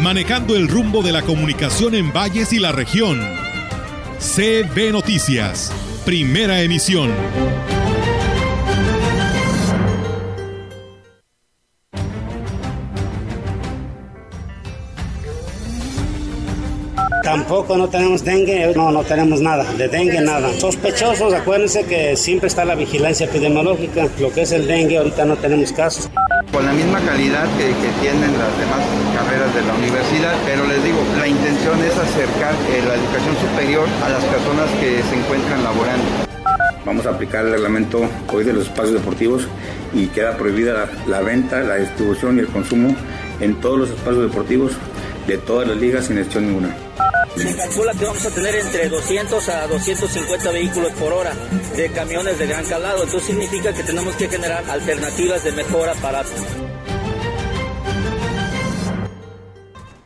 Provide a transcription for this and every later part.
manejando el rumbo de la comunicación en valles y la región. CB Noticias, primera emisión. Tampoco no tenemos dengue, no, no tenemos nada, de dengue nada. Sospechosos, acuérdense que siempre está la vigilancia epidemiológica, lo que es el dengue ahorita no tenemos casos. Con la misma calidad que, tienen las demás carreras de la universidad, pero les digo, la intención es acercar eh, la educación superior a las personas que se encuentran laborando. Vamos a aplicar el reglamento hoy de los espacios deportivos y queda prohibida la, la venta, la distribución y el consumo en todos los espacios deportivos de todas las ligas sin excepción ninguna. Se calcula que vamos a tener entre 200 a 250 vehículos por hora de camiones de gran calado. Entonces significa que tenemos que generar alternativas de mejora para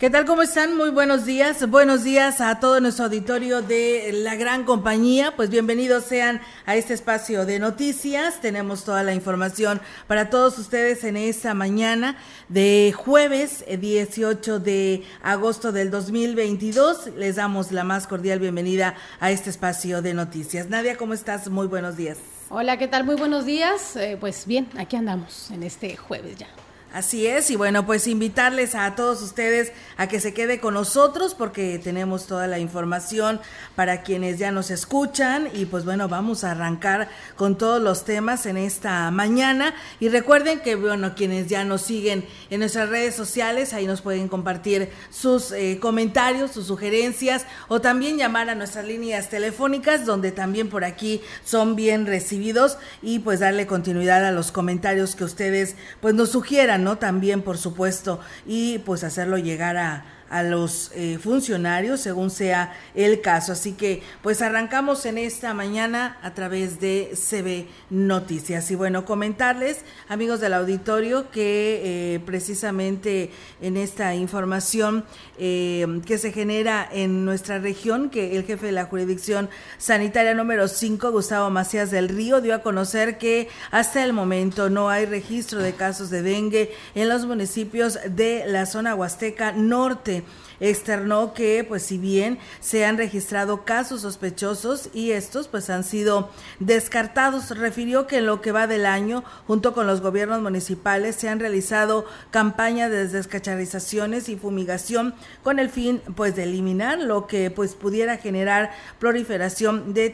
¿Qué tal? ¿Cómo están? Muy buenos días. Buenos días a todo nuestro auditorio de la gran compañía. Pues bienvenidos sean a este espacio de noticias. Tenemos toda la información para todos ustedes en esta mañana de jueves 18 de agosto del 2022. Les damos la más cordial bienvenida a este espacio de noticias. Nadia, ¿cómo estás? Muy buenos días. Hola, ¿qué tal? Muy buenos días. Eh, pues bien, aquí andamos en este jueves ya. Así es, y bueno, pues invitarles a todos ustedes a que se quede con nosotros porque tenemos toda la información para quienes ya nos escuchan y pues bueno, vamos a arrancar con todos los temas en esta mañana. Y recuerden que bueno, quienes ya nos siguen en nuestras redes sociales, ahí nos pueden compartir sus eh, comentarios, sus sugerencias o también llamar a nuestras líneas telefónicas donde también por aquí son bien recibidos y pues darle continuidad a los comentarios que ustedes pues nos sugieran ¿no? También, por supuesto, y pues hacerlo llegar a, a los eh, funcionarios según sea el caso. Así que pues arrancamos en esta mañana a través de CB Noticias. Y bueno, comentarles, amigos del auditorio, que eh, precisamente en esta información eh, que se genera en nuestra región, que el jefe de la jurisdicción sanitaria número 5, Gustavo Macías del Río, dio a conocer que hasta el momento no hay registro de casos de dengue en los municipios de la zona Huasteca Norte externó que pues si bien se han registrado casos sospechosos y estos pues han sido descartados, refirió que en lo que va del año junto con los gobiernos municipales se han realizado campañas de descacharizaciones y fumigación con el fin pues de eliminar lo que pues pudiera generar proliferación de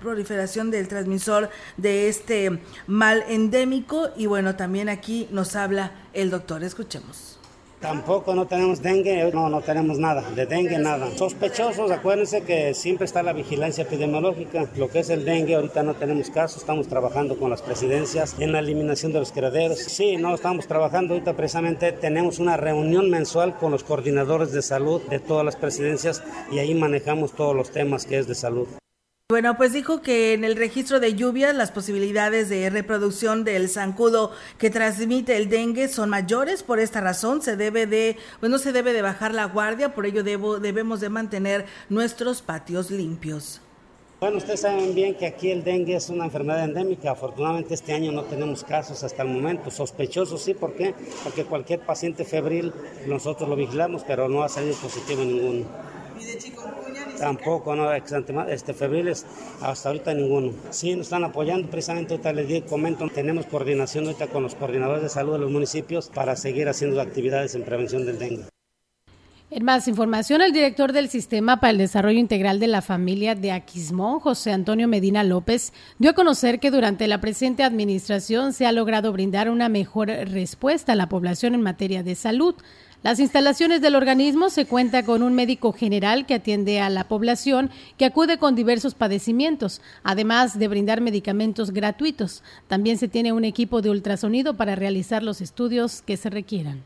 proliferación del transmisor de este mal endémico. Y bueno también aquí nos habla el doctor. Escuchemos Tampoco no tenemos dengue, no, no tenemos nada, de dengue nada. Sospechosos, acuérdense que siempre está la vigilancia epidemiológica. Lo que es el dengue, ahorita no tenemos casos, estamos trabajando con las presidencias en la eliminación de los criaderos. Sí, no, estamos trabajando ahorita precisamente, tenemos una reunión mensual con los coordinadores de salud de todas las presidencias y ahí manejamos todos los temas que es de salud. Bueno, pues dijo que en el registro de lluvias las posibilidades de reproducción del zancudo que transmite el dengue son mayores. Por esta razón se debe de, no se debe de bajar la guardia, por ello debo, debemos de mantener nuestros patios limpios. Bueno, ustedes saben bien que aquí el dengue es una enfermedad endémica. Afortunadamente este año no tenemos casos hasta el momento. Sospechosos sí, ¿por qué? Porque cualquier paciente febril nosotros lo vigilamos, pero no ha salido positivo ninguno. ¿Y de Tampoco, no, este, febriles, hasta ahorita ninguno. Sí, nos están apoyando, precisamente ahorita les digo, comento, tenemos coordinación ahorita con los coordinadores de salud de los municipios para seguir haciendo actividades en prevención del dengue. En más información, el director del Sistema para el Desarrollo Integral de la Familia de Aquismón, José Antonio Medina López, dio a conocer que durante la presente administración se ha logrado brindar una mejor respuesta a la población en materia de salud. Las instalaciones del organismo se cuenta con un médico general que atiende a la población que acude con diversos padecimientos, además de brindar medicamentos gratuitos. También se tiene un equipo de ultrasonido para realizar los estudios que se requieran.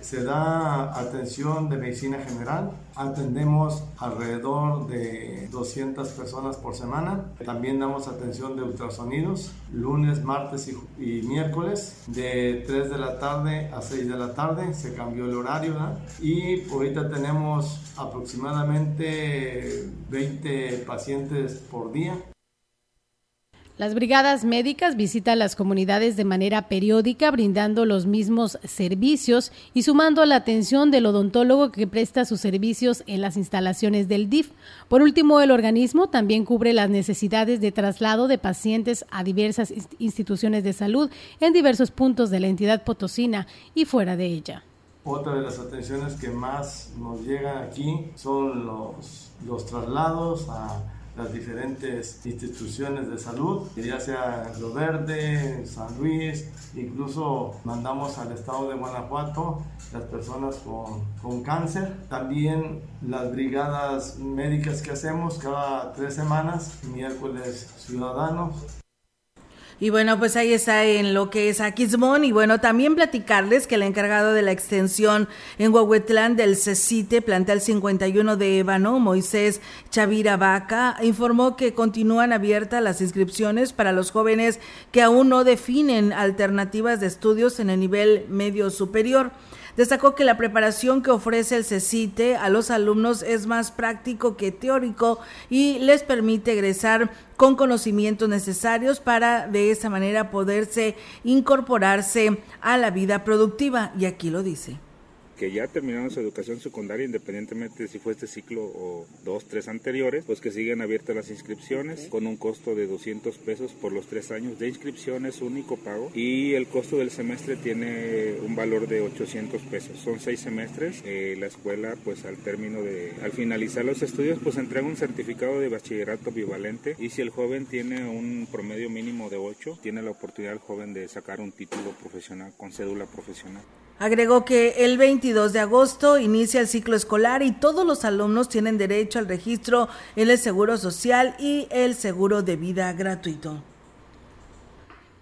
Se da atención de medicina general, atendemos alrededor de 200 personas por semana. También damos atención de ultrasonidos, lunes, martes y, miércoles, de 3 de la tarde a 6 de la tarde. Se cambió el horario y ahorita tenemos aproximadamente 20 pacientes por día. Las brigadas médicas visitan las comunidades de manera periódica, brindando los mismos servicios y sumando la atención del odontólogo que presta sus servicios en las instalaciones del DIF. Por último, el organismo también cubre las necesidades de traslado de pacientes a diversas instituciones de salud en diversos puntos de la entidad potosina y fuera de ella. Otra de las atenciones que más nos llegan aquí son los, los traslados a las diferentes instituciones de salud, ya sea Río Verde, San Luis, incluso mandamos al estado de Guanajuato las personas con, con cáncer. También las brigadas médicas que hacemos cada tres semanas, miércoles ciudadanos, y bueno, pues ahí está en lo que es Aquismón. Y bueno, también platicarles que el encargado de la extensión en Huehuetlán del CECITE, plantel 51 de Ébano, Moisés Chavira Vaca, informó que continúan abiertas las inscripciones para los jóvenes que aún no definen alternativas de estudios en el nivel medio superior. Destacó que la preparación que ofrece el CECITE a los alumnos es más práctico que teórico y les permite egresar con conocimientos necesarios para de esa manera poderse incorporarse a la vida productiva. Y aquí lo dice que ya terminaron su educación secundaria, independientemente de si fue este ciclo o dos, tres anteriores, pues que siguen abiertas las inscripciones con un costo de 200 pesos por los tres años de inscripciones, único pago, y el costo del semestre tiene un valor de 800 pesos. Son seis semestres. Eh, la escuela, pues al término de, al finalizar los estudios, pues entrega un certificado de bachillerato bivalente y si el joven tiene un promedio mínimo de 8, tiene la oportunidad el joven de sacar un título profesional con cédula profesional. Agregó que el 22 de agosto inicia el ciclo escolar y todos los alumnos tienen derecho al registro en el Seguro Social y el Seguro de Vida gratuito.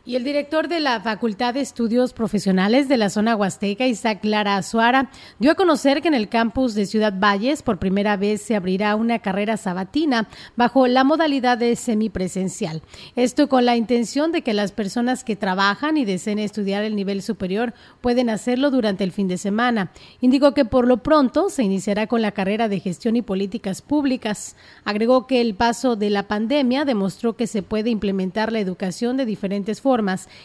Y el director de la Facultad de Estudios Profesionales de la zona Huasteca, Isaac Lara Azuara, dio a conocer que en el campus de Ciudad Valles por primera vez se abrirá una carrera sabatina bajo la modalidad de semipresencial. Esto con la intención de que las personas que trabajan y deseen estudiar el nivel superior pueden hacerlo durante el fin de semana. Indicó que por lo pronto se iniciará con la carrera de gestión y políticas públicas. Agregó que el paso de la pandemia demostró que se puede implementar la educación de diferentes formas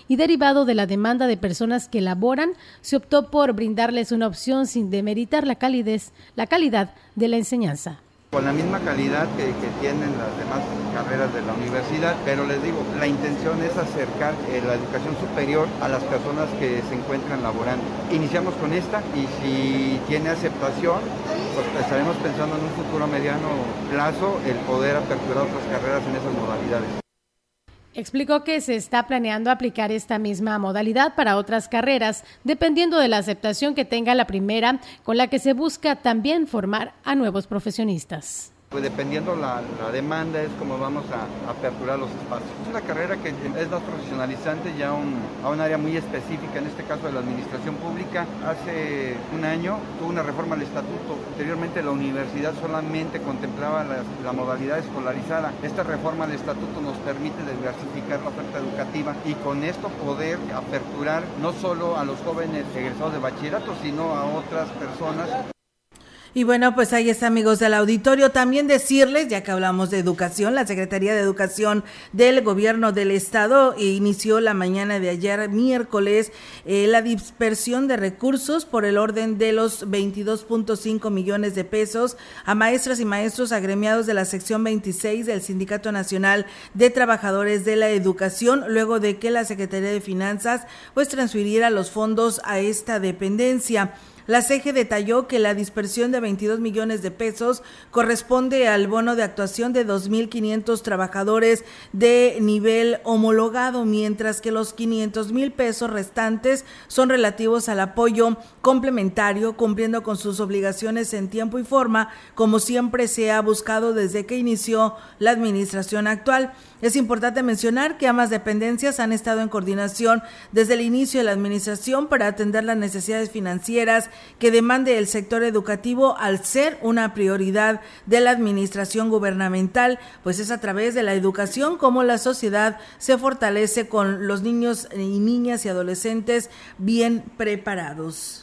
y derivado de la demanda de personas que laboran, se optó por brindarles una opción sin demeritar la calidez, la calidad de la enseñanza con la misma calidad que, tienen las demás carreras de la universidad, pero les digo, la intención es acercar eh, la educación superior a las personas que se encuentran laborando. Iniciamos con esta y si tiene aceptación, pues estaremos pensando en un futuro mediano plazo el poder aperturar otras carreras en esas modalidades. Explicó que se está planeando aplicar esta misma modalidad para otras carreras, dependiendo de la aceptación que tenga la primera, con la que se busca también formar a nuevos profesionistas. Pues dependiendo la, la demanda es como vamos a, aperturar los espacios. Es una carrera que es más profesionalizante ya un, a un área muy específica, en este caso de la administración pública. Hace un año tuvo una reforma al estatuto. Anteriormente la universidad solamente contemplaba la, la modalidad escolarizada. Esta reforma al estatuto nos permite diversificar la oferta educativa y con esto poder aperturar no solo a los jóvenes egresados de bachillerato, sino a otras personas y bueno, pues ahí está, amigos del auditorio. También decirles, ya que hablamos de educación, la Secretaría de Educación del Gobierno del Estado inició la mañana de ayer, miércoles, eh, la dispersión de recursos por el orden de los 22.5 millones de pesos a maestras y maestros agremiados de la sección 26 del Sindicato Nacional de Trabajadores de la Educación, luego de que la Secretaría de Finanzas pues transfiriera los fondos a esta dependencia. La CEGE detalló que la dispersión de 22 millones de pesos corresponde al bono de actuación de 2.500 trabajadores de nivel homologado, mientras que los 500 mil pesos restantes son relativos al apoyo complementario, cumpliendo con sus obligaciones en tiempo y forma, como siempre se ha buscado desde que inició la administración actual. Es importante mencionar que ambas dependencias han estado en coordinación desde el inicio de la administración para atender las necesidades financieras que demande el sector educativo al ser una prioridad de la administración gubernamental, pues es a través de la educación como la sociedad se fortalece con los niños y niñas y adolescentes bien preparados.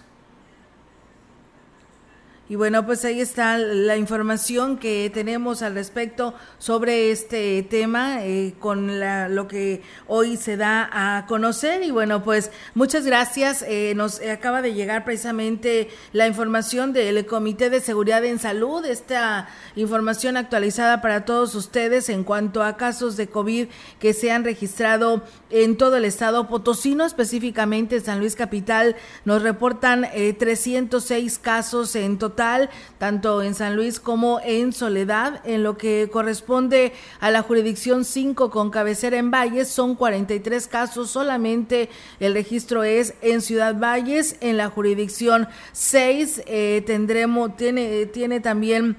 Y bueno, pues ahí está la información que tenemos al respecto sobre este tema eh, con lo que hoy se da a conocer. Y bueno, pues muchas gracias. Eh, nos acaba de llegar precisamente la información del Comité de Seguridad en Salud, esta información actualizada para todos ustedes en cuanto a casos de COVID que se han registrado en todo el estado potosino, específicamente en San Luis Capital. Nos reportan 306 eh, casos en total tanto en San Luis como en Soledad. En lo que corresponde a la jurisdicción 5 con cabecera en Valles, son 43 casos, solamente el registro es en Ciudad Valles. En la jurisdicción 6 eh, tendremos, tiene, tiene también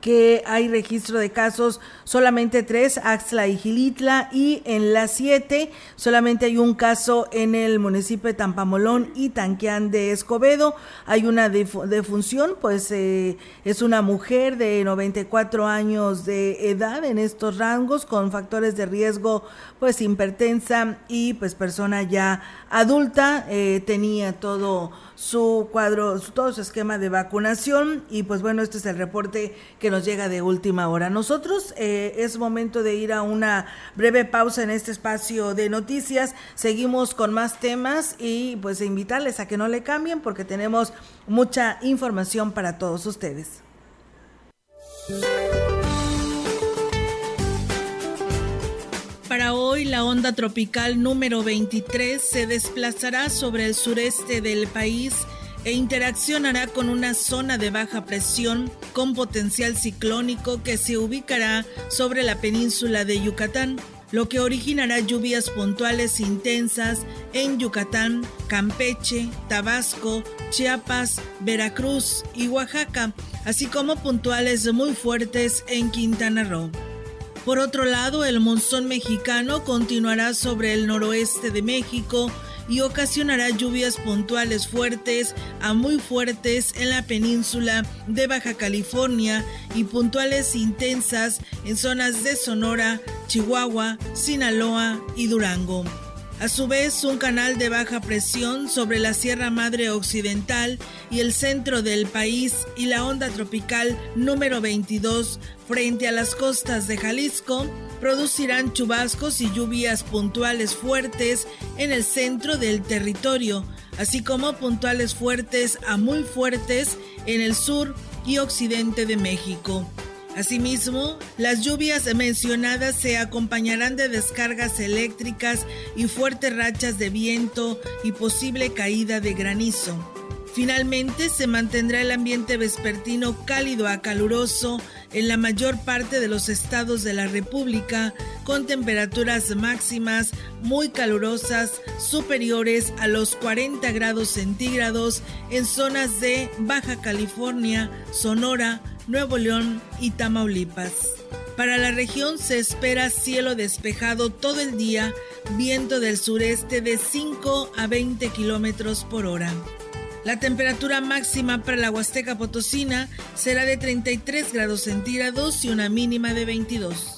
que hay registro de casos solamente tres, Axla y Gilitla, y en las siete solamente hay un caso en el municipio de Tampamolón y Tanquián de Escobedo. Hay una defunción, pues eh, es una mujer de 94 años de edad en estos rangos con factores de riesgo, pues hipertensa y pues persona ya adulta, eh, tenía todo su cuadro, todo su esquema de vacunación y pues bueno, este es el reporte que nos llega de última hora. Nosotros eh, es momento de ir a una breve pausa en este espacio de noticias. Seguimos con más temas y pues invitarles a que no le cambien porque tenemos mucha información para todos ustedes. Para hoy, la onda tropical número 23 se desplazará sobre el sureste del país e interaccionará con una zona de baja presión con potencial ciclónico que se ubicará sobre la península de Yucatán, lo que originará lluvias puntuales intensas en Yucatán, Campeche, Tabasco, Chiapas, Veracruz y Oaxaca, así como puntuales muy fuertes en Quintana Roo. Por otro lado, el monzón mexicano continuará sobre el noroeste de México y ocasionará lluvias puntuales fuertes a muy fuertes en la península de Baja California y puntuales intensas en zonas de Sonora, Chihuahua, Sinaloa y Durango. A su vez, un canal de baja presión sobre la Sierra Madre Occidental y el centro del país y la onda tropical número 22 frente a las costas de Jalisco producirán chubascos y lluvias puntuales fuertes en el centro del territorio, así como puntuales fuertes a muy fuertes en el sur y occidente de México. Asimismo, las lluvias mencionadas se acompañarán de descargas eléctricas y fuertes rachas de viento y posible caída de granizo. Finalmente, se mantendrá el ambiente vespertino cálido a caluroso en la mayor parte de los estados de la República, con temperaturas máximas muy calurosas superiores a los 40 grados centígrados en zonas de Baja California, Sonora, Nuevo León y Tamaulipas. Para la región se espera cielo despejado todo el día, viento del sureste de 5 a 20 kilómetros por hora. La temperatura máxima para la Huasteca Potosina será de 33 grados centígrados y una mínima de 22.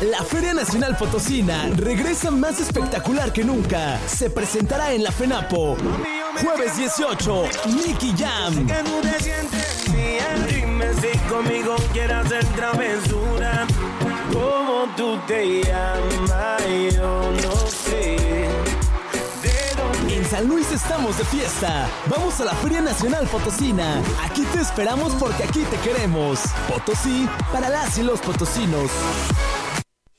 La Feria Nacional Potosina regresa más espectacular que nunca. Se presentará en la FENAPO. Jueves 18, Nicky Jam. Dime si conmigo quieres hacer travesura. ¿Cómo tú te llamas? Yo no sé. En San Luis estamos de fiesta. Vamos a la Feria Nacional Potosina. Aquí te esperamos porque aquí te queremos. Potosí para las y los potosinos.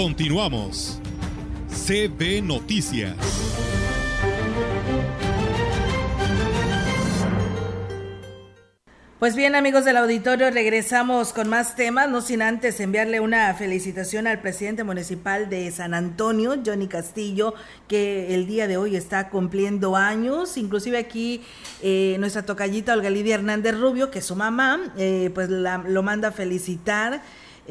Continuamos. CB Noticias. Pues bien, amigos del auditorio, regresamos con más temas, no sin antes enviarle una felicitación al presidente municipal de San Antonio, Johnny Castillo, que el día de hoy está cumpliendo años. Inclusive aquí eh, nuestra tocallita Olga Lidia Hernández Rubio, que es su mamá, eh, pues lo manda a felicitar.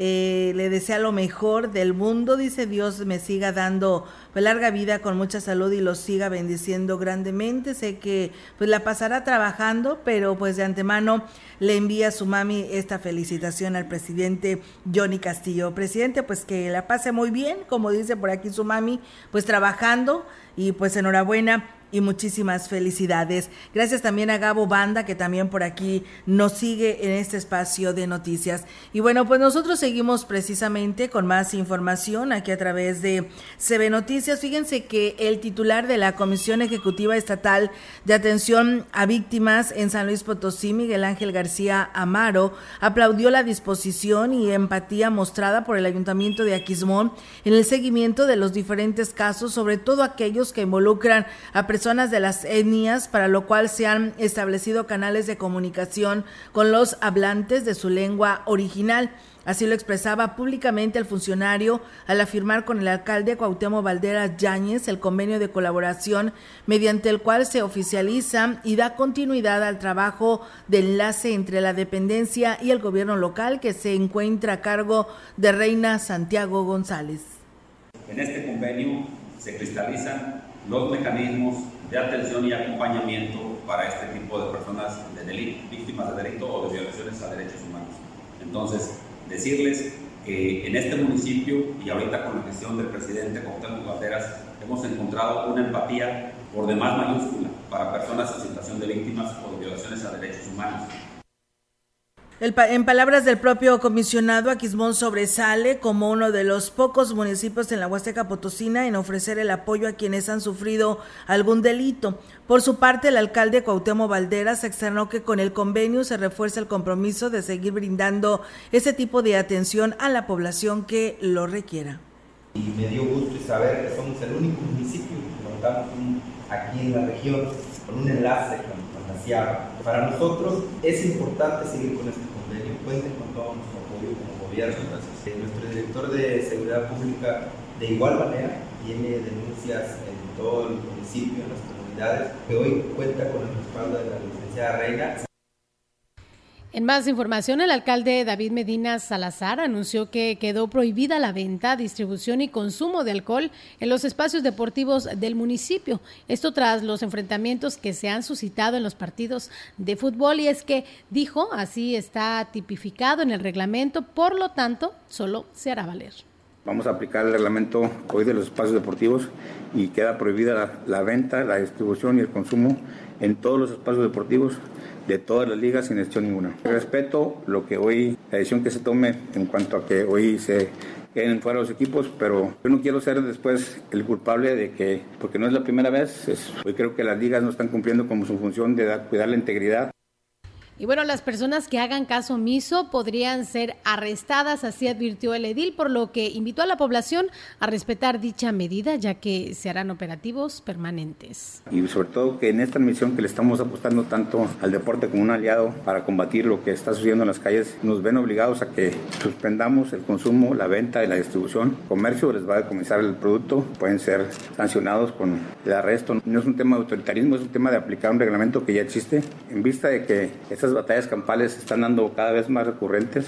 Eh, le desea lo mejor del mundo, dice Dios me siga dando pues, larga vida con mucha salud y lo siga bendiciendo grandemente. Sé que pues la pasará trabajando, pero pues de antemano le envía a su mami esta felicitación al presidente Johnny Castillo. Presidente, pues que la pase muy bien, como dice por aquí su mami, pues trabajando y pues enhorabuena y muchísimas felicidades. Gracias también a Gabo Banda, que también por aquí nos sigue en este espacio de noticias. Y bueno, pues nosotros seguimos precisamente con más información aquí a través de CB Noticias. Fíjense que el titular de la Comisión Ejecutiva Estatal de Atención a Víctimas en San Luis Potosí, Miguel Ángel García Amaro, aplaudió la disposición y empatía mostrada por el Ayuntamiento de Aquismón en el seguimiento de los diferentes casos, sobre todo aquellos que involucran a personas de las etnias, para lo cual se han establecido canales de comunicación con los hablantes de su lengua original. Así lo expresaba públicamente el funcionario al afirmar con el alcalde Cuauhtémoc Valderas Yáñez el convenio de colaboración mediante el cual se oficializa y da continuidad al trabajo de enlace entre la dependencia y el gobierno local que se encuentra a cargo de Reina Santiago González. En este convenio se cristalizan los mecanismos de atención y acompañamiento para este tipo de personas de delito, víctimas de delito o de violaciones a derechos humanos. Entonces, decirles que en este municipio y ahorita con la gestión del presidente Cuauhtémoc Banderas hemos encontrado una empatía por demás mayúscula para personas en situación de víctimas o de violaciones a derechos humanos. En palabras del propio comisionado, Aquismón sobresale como uno de los pocos municipios en la Huasteca Potosina en ofrecer el apoyo a quienes han sufrido algún delito. Por su parte, el alcalde Cuauhtémoc Valderas externó que con el convenio se refuerza el compromiso de seguir brindando ese tipo de atención a la población que lo requiera. Y me dio gusto saber que somos el único municipio que contamos aquí en la región con un enlace con para nosotros es importante seguir con este convenio, cuenten con todo nuestro apoyo como gobierno. Eh, nuestro director de Seguridad Pública de igual manera tiene denuncias en todo el municipio, en las comunidades, que hoy cuenta con el respaldo de la licenciada Reina En más información, el alcalde David Medina Salazar anunció que quedó prohibida la venta, distribución y consumo de alcohol en los espacios deportivos del municipio. Esto tras los enfrentamientos que se han suscitado en los partidos de fútbol y es que dijo, así está tipificado en el reglamento, por lo tanto, solo se hará valer. Vamos a aplicar el reglamento hoy de los espacios deportivos y queda prohibida la, la venta, la distribución y el consumo en todos los espacios deportivos de todas las ligas sin excepción ninguna. Respeto lo que hoy, la decisión que se tome en cuanto a que hoy se queden fuera los equipos, pero yo no quiero ser después el culpable de que, porque no es la primera vez, hoy creo que las ligas no están cumpliendo con su función de cuidar la integridad y bueno, las personas que hagan caso omiso podrían ser arrestadas, así advirtió el edil, por lo que invitó a la población a respetar dicha medida, ya que se harán operativos permanentes. Y sobre todo que en esta misión que le estamos apostando tanto al deporte como un aliado para combatir lo que está sucediendo en las calles, nos ven obligados a que suspendamos el consumo, la venta y la distribución. Comercio les va a decomisar el producto, pueden ser sancionados con el arresto. No es un tema de autoritarismo, es un tema de aplicar un reglamento que ya existe en vista de que estas batallas campales se están dando cada vez más recurrentes.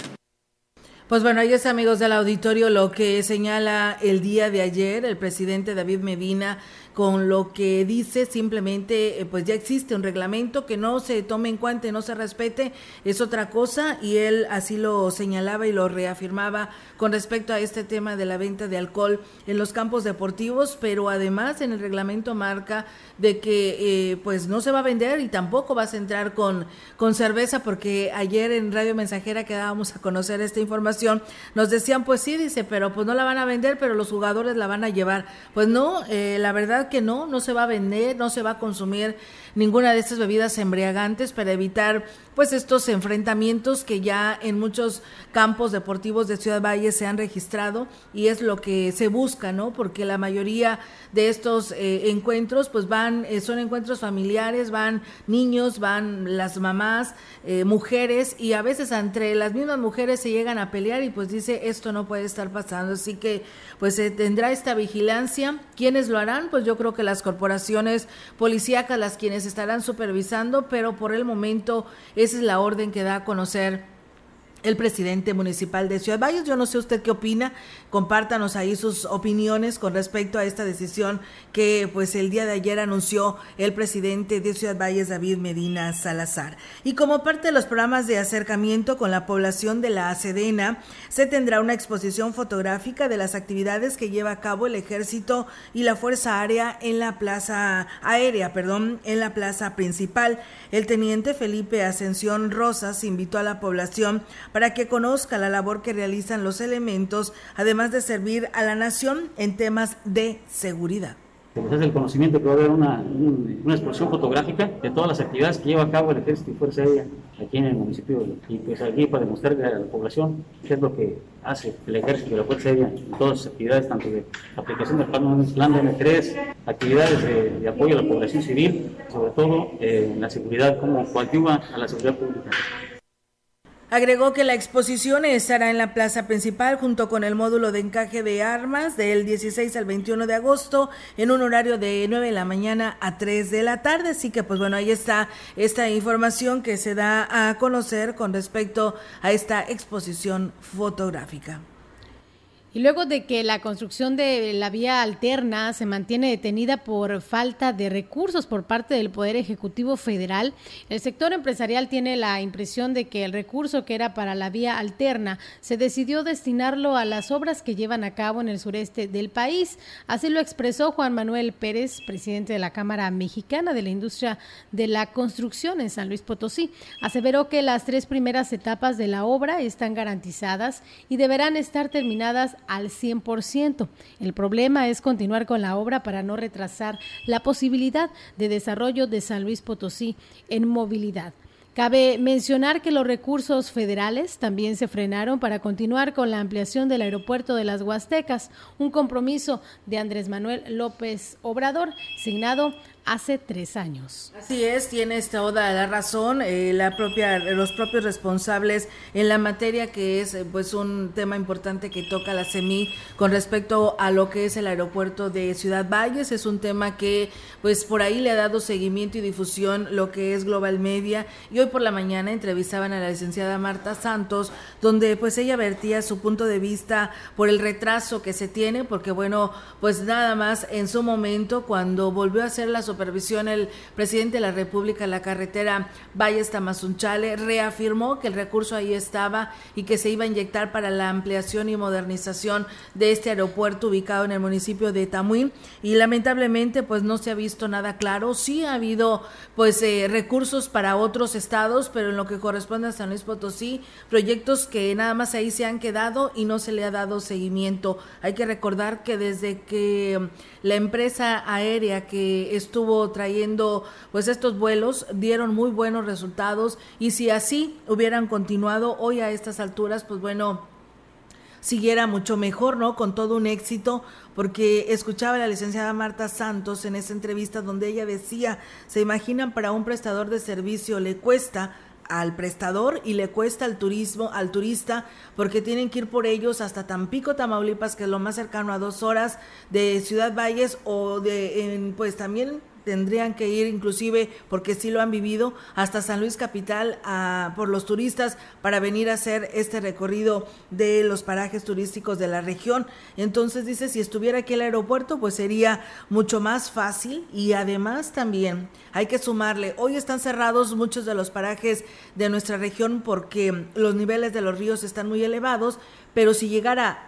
Pues bueno, ahí es amigos del auditorio lo que señala el día de ayer el presidente David Medina con lo que dice simplemente, eh, pues ya existe un reglamento que no se tome en cuenta y no se respete, es otra cosa y él así lo señalaba y lo reafirmaba con respecto a este tema de la venta de alcohol en los campos deportivos, pero además en el reglamento marca de que eh, pues no se va a vender y tampoco vas a entrar con, con cerveza porque ayer en Radio Mensajera que dábamos a conocer esta información, nos decían pues sí, dice, pero pues no la van a vender, pero los jugadores la van a llevar. Pues no, eh, la verdad que no, no se va a vender, no se va a consumir ninguna de estas bebidas embriagantes para evitar pues estos enfrentamientos que ya en muchos campos deportivos de Ciudad Valle se han registrado y es lo que se busca, ¿no? Porque la mayoría de estos eh, encuentros pues van, eh, son encuentros familiares, van niños, van las mamás, eh, mujeres y a veces entre las mismas mujeres se llegan a pelear y pues dice esto no puede estar pasando, así que pues se tendrá esta vigilancia. ¿Quiénes lo harán? Pues yo creo que las corporaciones policíacas, las quienes estarán supervisando, pero por el momento esa es la orden que da a conocer el presidente municipal de Ciudad Valles. Yo no sé usted qué opina, compártanos ahí sus opiniones con respecto a esta decisión que pues el día de ayer anunció el presidente de Ciudad Valles, David Medina Salazar. Y como parte de los programas de acercamiento con la población de la Sedena, se tendrá una exposición fotográfica de las actividades que lleva a cabo el ejército y la Fuerza Aérea en la plaza aérea, perdón, en la plaza principal. El teniente Felipe Ascensión Rosas invitó a la población para que conozca la labor que realizan los elementos, además de servir a la nación en temas de seguridad es el conocimiento que va a haber una, una, exposición fotográfica de todas las actividades que lleva a cabo el Ejército y Fuerza Aérea aquí en el municipio. Y pues aquí para demostrarle a la población qué es lo que hace el Ejército y la Fuerza Aérea en todas las actividades, tanto de aplicación del plan de M3, actividades de, apoyo a la población civil, sobre todo eh, en la seguridad, como coactiva a la seguridad pública. Agregó que la exposición estará en la plaza principal junto con el módulo de encaje de armas del 16 al 21 de agosto en un horario de 9 de la mañana a 3 de la tarde. Así que pues bueno, ahí está esta información que se da a conocer con respecto a esta exposición fotográfica. Y luego de que la construcción de la vía alterna se mantiene detenida por falta de recursos por parte del Poder Ejecutivo Federal, el sector empresarial tiene la impresión de que el recurso que era para la vía alterna se decidió destinarlo a las obras que llevan a cabo en el sureste del país. Así lo expresó Juan Manuel Pérez, presidente de la Cámara Mexicana de la Industria de la Construcción en San Luis Potosí. Aseveró que las tres primeras etapas de la obra están garantizadas y deberán estar terminadas al 100%. El problema es continuar con la obra para no retrasar la posibilidad de desarrollo de San Luis Potosí en movilidad. Cabe mencionar que los recursos federales también se frenaron para continuar con la ampliación del aeropuerto de las Huastecas, un compromiso de Andrés Manuel López Obrador, signado hace tres años. Así es, tiene toda la razón, eh, la propia, los propios responsables en la materia que es eh, pues un tema importante que toca la CEMI con respecto a lo que es el aeropuerto de Ciudad Valles, es un tema que pues por ahí le ha dado seguimiento y difusión lo que es Global Media y hoy por la mañana entrevistaban a la licenciada Marta Santos donde pues ella vertía su punto de vista por el retraso que se tiene porque bueno pues nada más en su momento cuando volvió a hacer la supervisión el presidente de la República la carretera Valles Tamazunchale reafirmó que el recurso ahí estaba y que se iba a inyectar para la ampliación y modernización de este aeropuerto ubicado en el municipio de Tamuín. Y lamentablemente pues no se ha visto nada claro. Sí ha habido pues eh, recursos para otros estados pero en lo que corresponde a San Luis Potosí proyectos que nada más ahí se han quedado y no se le ha dado seguimiento. Hay que recordar que desde que la empresa aérea que estuvo trayendo pues estos vuelos dieron muy buenos resultados y si así hubieran continuado hoy a estas alturas, pues bueno, siguiera mucho mejor, ¿no? Con todo un éxito, porque escuchaba a la licenciada Marta Santos en esa entrevista donde ella decía, se imaginan para un prestador de servicio le cuesta al prestador y le cuesta al turismo, al turista, porque tienen que ir por ellos hasta Tampico, Tamaulipas, que es lo más cercano a dos horas de Ciudad Valles o de, en, pues también tendrían que ir inclusive, porque sí lo han vivido, hasta San Luis Capital a, por los turistas para venir a hacer este recorrido de los parajes turísticos de la región. Entonces dice, si estuviera aquí el aeropuerto, pues sería mucho más fácil y además también hay que sumarle, hoy están cerrados muchos de los parajes de nuestra región porque los niveles de los ríos están muy elevados, pero si llegara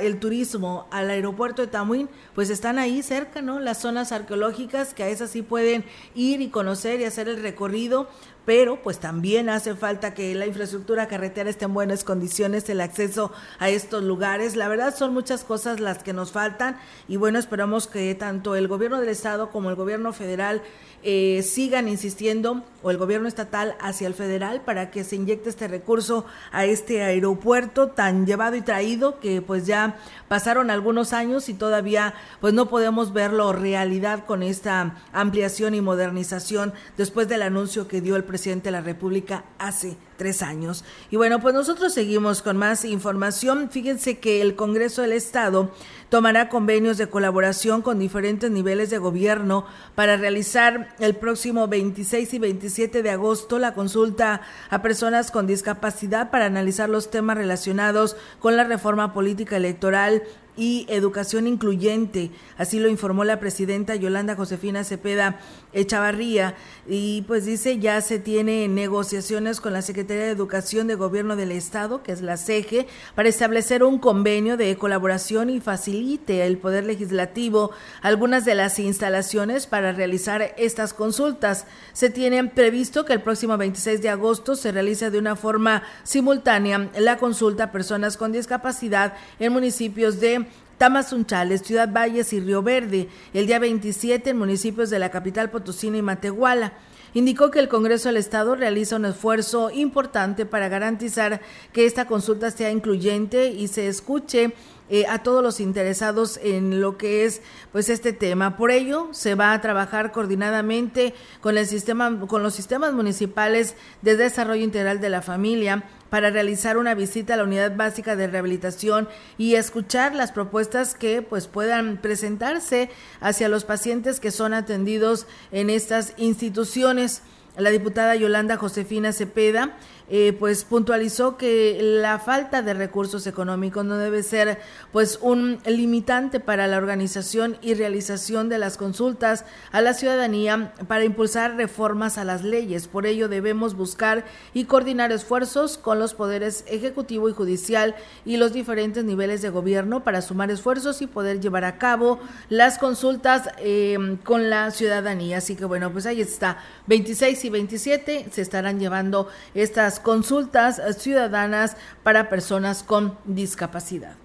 el turismo al aeropuerto de Tamuín, pues están ahí cerca, ¿no? Las zonas arqueológicas que a esas sí pueden ir y conocer y hacer el recorrido, pero pues también hace falta que la infraestructura carretera esté en buenas condiciones, el acceso a estos lugares. La verdad son muchas cosas las que nos faltan y bueno, esperamos que tanto el gobierno del estado como el gobierno federal eh, sigan insistiendo o el gobierno estatal hacia el federal para que se inyecte este recurso a este aeropuerto tan llevado y traído que pues ya pasaron algunos años y todavía pues no podemos verlo realidad con esta ampliación y modernización después del anuncio que dio el presidente de la República hace tres años. Y bueno, pues nosotros seguimos con más información. Fíjense que el Congreso del Estado tomará convenios de colaboración con diferentes niveles de gobierno para realizar el próximo 26 y 27 de agosto la consulta a personas con discapacidad para analizar los temas relacionados con la reforma política electoral y educación incluyente. Así lo informó la presidenta Yolanda Josefina Cepeda Echavarría. Y pues dice, ya se tiene negociaciones con la Secretaría de Educación de Gobierno del Estado, que es la CEGE, para establecer un convenio de colaboración y el Poder Legislativo algunas de las instalaciones para realizar estas consultas. Se tiene previsto que el próximo 26 de agosto se realice de una forma simultánea la consulta a personas con discapacidad en municipios de Tamazunchales, Ciudad Valles y Río Verde, el día 27 en municipios de la capital Potosina y Matehuala. Indicó que el Congreso del Estado realiza un esfuerzo importante para garantizar que esta consulta sea incluyente y se escuche eh, a todos los interesados en lo que es pues este tema. Por ello, se va a trabajar coordinadamente con el sistema con los sistemas municipales de desarrollo integral de la familia para realizar una visita a la unidad básica de rehabilitación y escuchar las propuestas que pues puedan presentarse hacia los pacientes que son atendidos en estas instituciones. La diputada Yolanda Josefina Cepeda eh, pues puntualizó que la falta de recursos económicos no debe ser pues un limitante para la organización y realización de las consultas a la ciudadanía para impulsar reformas a las leyes. Por ello debemos buscar y coordinar esfuerzos con los poderes ejecutivo y judicial y los diferentes niveles de gobierno para sumar esfuerzos y poder llevar a cabo las consultas eh, con la ciudadanía. Así que bueno, pues ahí está. 26 y 27 se estarán llevando estas consultas ciudadanas para personas con discapacidad.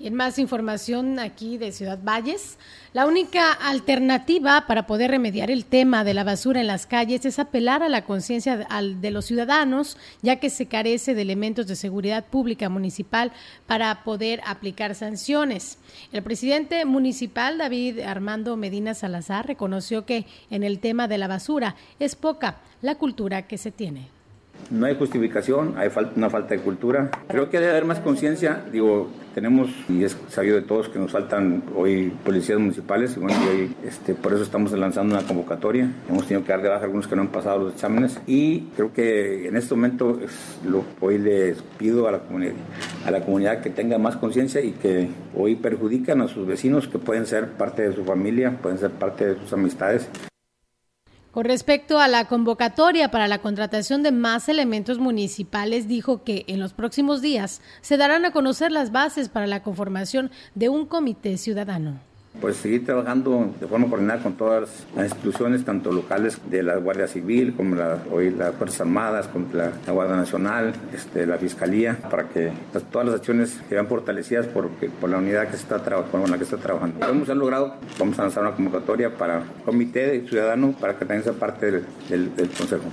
Y en más información aquí de Ciudad Valles, la única alternativa para poder remediar el tema de la basura en las calles es apelar a la conciencia de los ciudadanos, ya que se carece de elementos de seguridad pública municipal para poder aplicar sanciones. El presidente municipal, David Armando Medina Salazar, reconoció que en el tema de la basura es poca la cultura que se tiene. No hay justificación, hay una falta de cultura. Creo que debe haber más conciencia. Digo, tenemos, y es sabido de todos, que nos faltan hoy policías municipales, y bueno, y este, por eso estamos lanzando una convocatoria. Hemos tenido que dar de baja algunos que no han pasado los exámenes, y creo que en este momento lo, hoy les pido a la, comunidad, a la comunidad que tenga más conciencia y que hoy perjudican a sus vecinos, que pueden ser parte de su familia, pueden ser parte de sus amistades, con respecto a la convocatoria para la contratación de más elementos municipales, dijo que en los próximos días se darán a conocer las bases para la conformación de un comité ciudadano pues seguir trabajando de forma coordinada con todas las instituciones, tanto locales de la Guardia Civil, como la, hoy las Fuerzas Armadas, como la, Guardia Nacional, este, la Fiscalía, para que pues, todas las acciones sean fortalecidas por, la unidad que está con la que está trabajando. Hemos logrado, vamos a lanzar una convocatoria para comité ciudadano para que también sea parte del Consejo.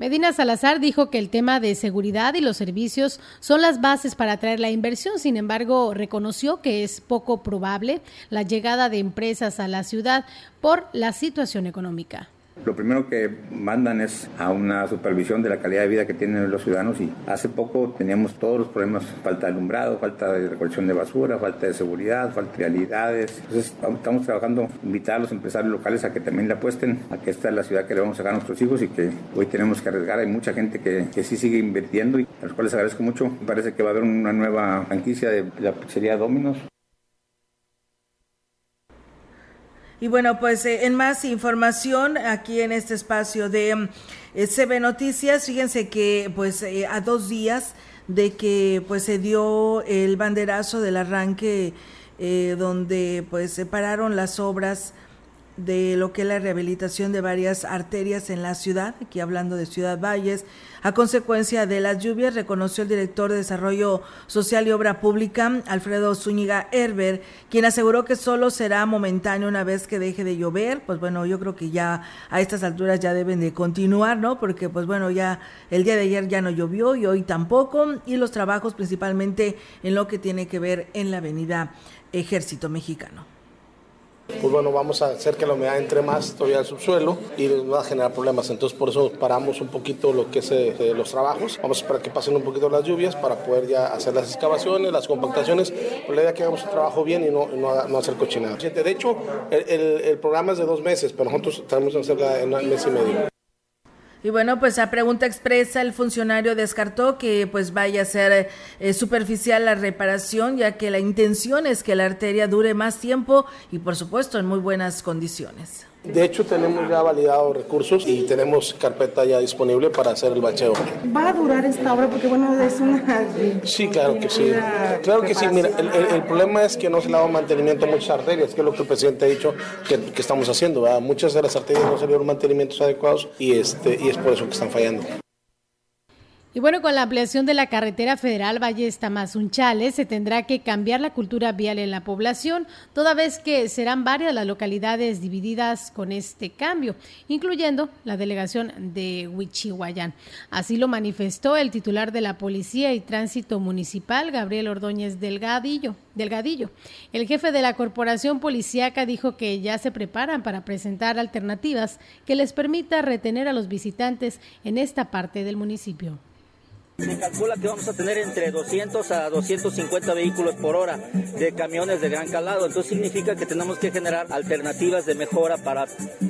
Medina Salazar dijo que el tema de seguridad y los servicios son las bases para atraer la inversión, sin embargo, reconoció que es poco probable la llegada de empresas a la ciudad por la situación económica. Lo primero que mandan es a una supervisión de la calidad de vida que tienen los ciudadanos y hace poco teníamos todos los problemas, falta de alumbrado, falta de recolección de basura, falta de seguridad, falta de realidades. Entonces estamos trabajando, invitar a los empresarios locales a que también le apuesten a que esta es la ciudad que le vamos a sacar a nuestros hijos y que hoy tenemos que arriesgar. Hay mucha gente que, que sí sigue invirtiendo y a los cuales agradezco mucho. Me parece que va a haber una nueva franquicia de la pizzería Dominos Y bueno, pues eh, en más información aquí en este espacio de eh, CB Noticias, fíjense que pues eh, a dos días de que pues se dio el banderazo del arranque donde pues se pararon las obras de lo que es la rehabilitación de varias arterias en la ciudad, aquí hablando de Ciudad Valles, a consecuencia de las lluvias, reconoció el director de Desarrollo Social y Obra Pública, Alfredo Zúñiga Herber, quien aseguró que solo será momentáneo una vez que deje de llover. Pues bueno, yo creo que ya a estas alturas ya deben de continuar, ¿no? Porque pues bueno, ya el día de ayer ya no llovió y hoy tampoco. Y los trabajos principalmente en lo que tiene que ver en la avenida Ejército Mexicano pues bueno, vamos a hacer que la humedad entre más todavía al subsuelo y nos va a generar problemas. Entonces, por eso paramos un poquito lo que es eh, los trabajos. Vamos a esperar que pasen un poquito las lluvias para poder ya hacer las excavaciones, las compactaciones. Pues la idea que hagamos un trabajo bien y no, no, hacer cochinada. De hecho, el, el, programa es de dos meses, pero nosotros tenemos que hacerla en un mes y medio. Y bueno, pues a pregunta expresa, el funcionario descartó que pues vaya a ser eh, superficial la reparación, ya que la intención es que la arteria dure más tiempo y por supuesto en muy buenas condiciones. De hecho, tenemos ya validados recursos y tenemos carpeta ya disponible para hacer el bacheo. ¿Va a durar esta obra? Porque, bueno, es una... Sí, claro que sí. Claro que sí. Mira, el, problema es que no se le da mantenimiento a muchas arterias, que es lo que el presidente ha dicho que, estamos haciendo. Muchas de las arterias no se le dieron mantenimientos adecuados y, este, y es por eso que están fallando. Y bueno, con la ampliación de la carretera federal Valle Tamazunchale se tendrá que cambiar la cultura vial en la población, toda vez que serán varias las localidades divididas con este cambio, incluyendo la delegación de Huichihuayán. Así lo manifestó el titular de la Policía y Tránsito Municipal, Gabriel Ordóñez Delgadillo. Delgadillo. El jefe de la corporación policíaca dijo que ya se preparan para presentar alternativas que les permita retener a los visitantes en esta parte del municipio. Se calcula que vamos a tener entre 200 a 250 vehículos por hora de camiones de gran calado. Entonces significa que tenemos que generar alternativas de mejora para,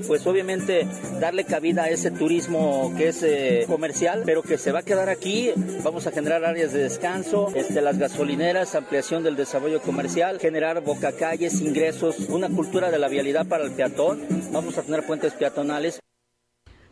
pues obviamente, darle cabida a ese turismo que es eh, comercial, pero que se va a quedar aquí. Vamos a generar áreas de descanso, este, las gasolineras, ampliación del desarrollo comercial, generar bocacalles, ingresos, una cultura de la vialidad para el peatón. Vamos a tener puentes peatonales.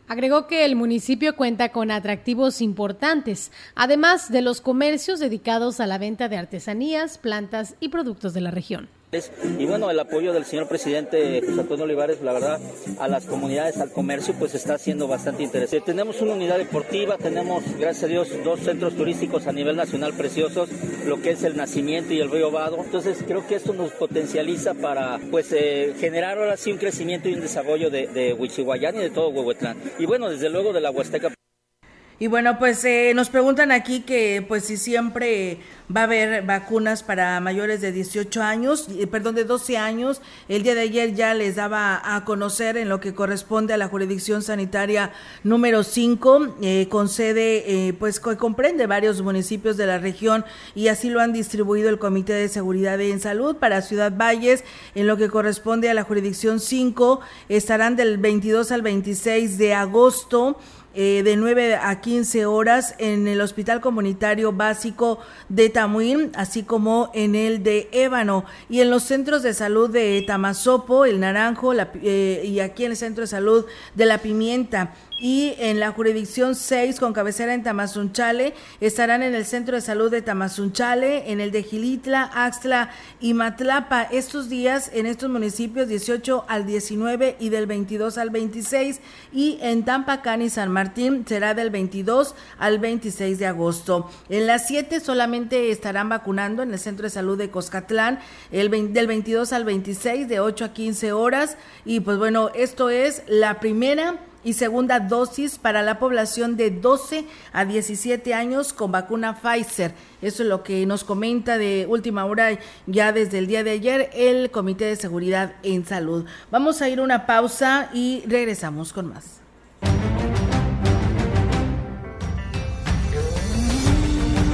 Agregó que el municipio cuenta con atractivos importantes, además de los comercios dedicados a la venta de artesanías, plantas y productos de la región. Y bueno, el apoyo del señor presidente José Antonio Olivares, la verdad, a las comunidades, al comercio, pues está siendo bastante interesante. Tenemos una unidad deportiva, tenemos, gracias a Dios, dos centros turísticos a nivel nacional preciosos, lo que es el Nacimiento y el Río Vado. Entonces creo que esto nos potencializa para pues eh, generar ahora sí un crecimiento y un desarrollo de, de Huichihuayán y de todo Huehuetlán. Y bueno, desde luego de la Huasteca. Y bueno, pues eh, nos preguntan aquí que pues si siempre va a haber vacunas para mayores de 18 años, perdón, de 12 años. El día de ayer ya les daba a conocer en lo que corresponde a la jurisdicción sanitaria número 5, eh, con sede, eh, pues que comprende varios municipios de la región y así lo han distribuido el Comité de Seguridad en Salud para Ciudad Valles. En lo que corresponde a la jurisdicción 5, estarán del 22 al 26 de agosto eh, de 9 a 15 horas en el Hospital Comunitario Básico de Tamuín, así como en el de Ébano. Y en los centros de salud de Tamazopo, el Naranjo eh, y aquí en el Centro de Salud de La Pimienta. Y en la jurisdicción 6 con cabecera en Tamazunchale estarán en el Centro de Salud de Tamazunchale, en el de Gilitla, Axtla y Matlapa. Estos días en estos municipios 18 al 19 y del 22 al 26 y en Tampacán y San Martín será del 22 al 26 de agosto. En las 7 solamente estarán vacunando en el Centro de Salud de Coscatlán el del 22 al 26 de 8 a 15 horas y pues bueno, esto es la primera y segunda dosis para la población de 12 a 17 años con vacuna Pfizer. Eso es lo que nos comenta de última hora ya desde el día de ayer el Comité de Seguridad en Salud. Vamos a ir una pausa y regresamos con más.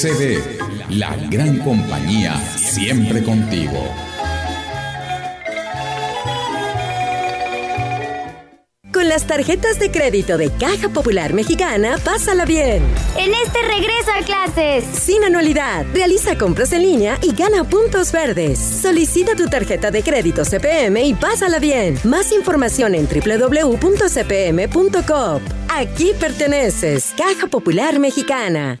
CB, la gran compañía, siempre contigo. Con las tarjetas de crédito de Caja Popular Mexicana, pásala bien. En este regreso a clases. Sin anualidad, realiza compras en línea y gana puntos verdes. Solicita tu tarjeta de crédito CPM y pásala bien. Más información en www.cpm.com. Aquí perteneces, Caja Popular Mexicana.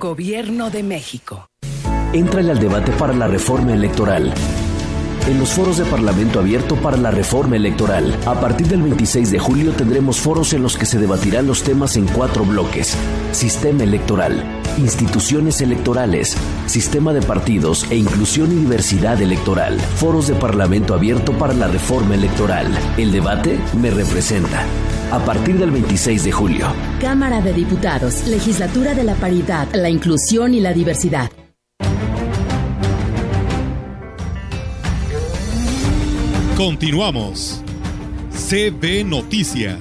Gobierno de México. Entrale al debate para la reforma electoral. En los foros de Parlamento abierto para la reforma electoral. A partir del 26 de julio tendremos foros en los que se debatirán los temas en cuatro bloques. Sistema electoral, instituciones electorales, sistema de partidos e inclusión y diversidad electoral. Foros de Parlamento abierto para la reforma electoral. El debate me representa. A partir del 26 de julio. Cámara de Diputados, Legislatura de la Paridad, la Inclusión y la Diversidad. Continuamos. CB Noticias.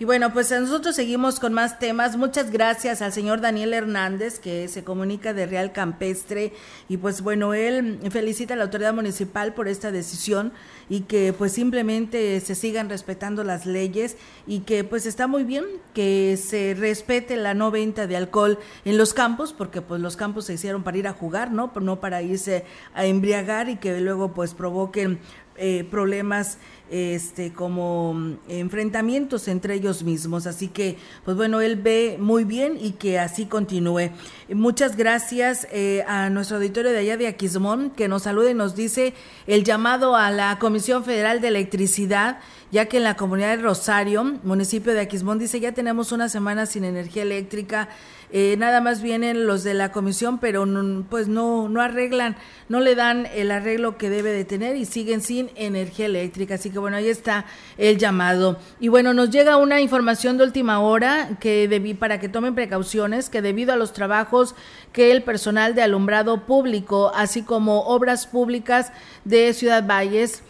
Y bueno, pues nosotros seguimos con más temas. Muchas gracias al señor Daniel Hernández, que se comunica de Real Campestre. Y pues bueno, él felicita a la autoridad municipal por esta decisión y que pues simplemente se sigan respetando las leyes y que pues está muy bien que se respete la no venta de alcohol en los campos, porque pues los campos se hicieron para ir a jugar, ¿no? No para irse a embriagar y que luego pues provoquen eh, problemas este como mm, enfrentamientos entre ellos mismos. Así que pues bueno él ve muy bien y que así continúe. Muchas gracias eh, a nuestro auditorio de allá de Aquismón que nos saluda y nos dice el llamado a la Comisión Federal de Electricidad ya que en la comunidad de Rosario municipio de Aquismón dice ya tenemos una semana sin energía eléctrica eh, nada más vienen los de la comisión, pero pues no, no arreglan, no le dan el arreglo que debe de tener y siguen sin energía eléctrica. Así que bueno, ahí está el llamado. Y bueno, nos llega una información de última hora que debí, para que tomen precauciones, que debido a los trabajos que el personal de alumbrado público, así como obras públicas de Ciudad Valles,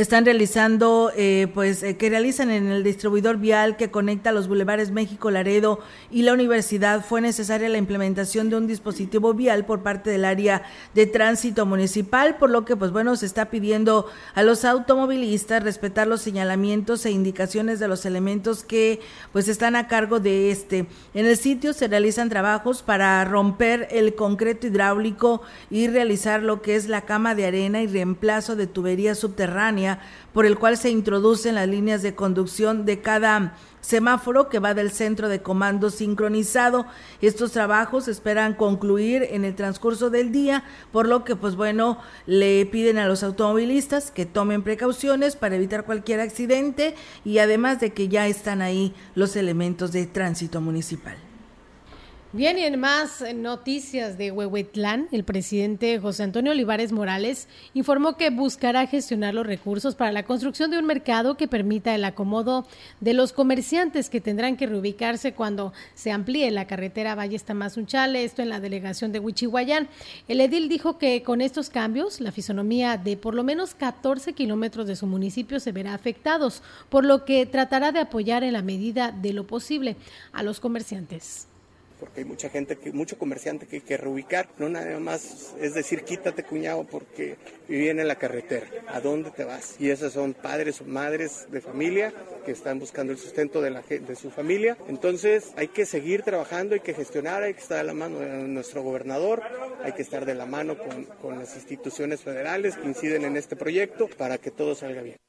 están realizando, eh, pues, eh, que realizan en el distribuidor vial que conecta los bulevares México, Laredo y la universidad, fue necesaria la implementación de un dispositivo vial por parte del área de tránsito municipal, por lo que, pues, bueno, se está pidiendo a los automovilistas respetar los señalamientos e indicaciones de los elementos que, pues, están a cargo de este. En el sitio se realizan trabajos para romper el concreto hidráulico y realizar lo que es la cama de arena y reemplazo de tubería subterránea por el cual se introducen las líneas de conducción de cada semáforo que va del centro de comando sincronizado. Estos trabajos esperan concluir en el transcurso del día, por lo que pues bueno, le piden a los automovilistas que tomen precauciones para evitar cualquier accidente y además de que ya están ahí los elementos de tránsito municipal. Bien, y en más noticias de Huehuetlán, el presidente José Antonio Olivares Morales informó que buscará gestionar los recursos para la construcción de un mercado que permita el acomodo de los comerciantes que tendrán que reubicarse cuando se amplíe la carretera Valle Tamazunchale, esto en la delegación de Huichihuayán. El edil dijo que con estos cambios, la fisonomía de por lo menos 14 kilómetros de su municipio se verá afectados, por lo que tratará de apoyar en la medida de lo posible a los comerciantes porque hay mucha gente, que, mucho comerciante que hay que reubicar. No nada más es decir, quítate cuñado porque viven en la carretera. ¿A dónde te vas? Y esos son padres o madres de familia que están buscando el sustento de, la, de su familia. Entonces hay que seguir trabajando, hay que gestionar, hay que estar a la mano de nuestro gobernador, hay que estar de la mano con, con las instituciones federales que inciden en este proyecto para que todo salga bien.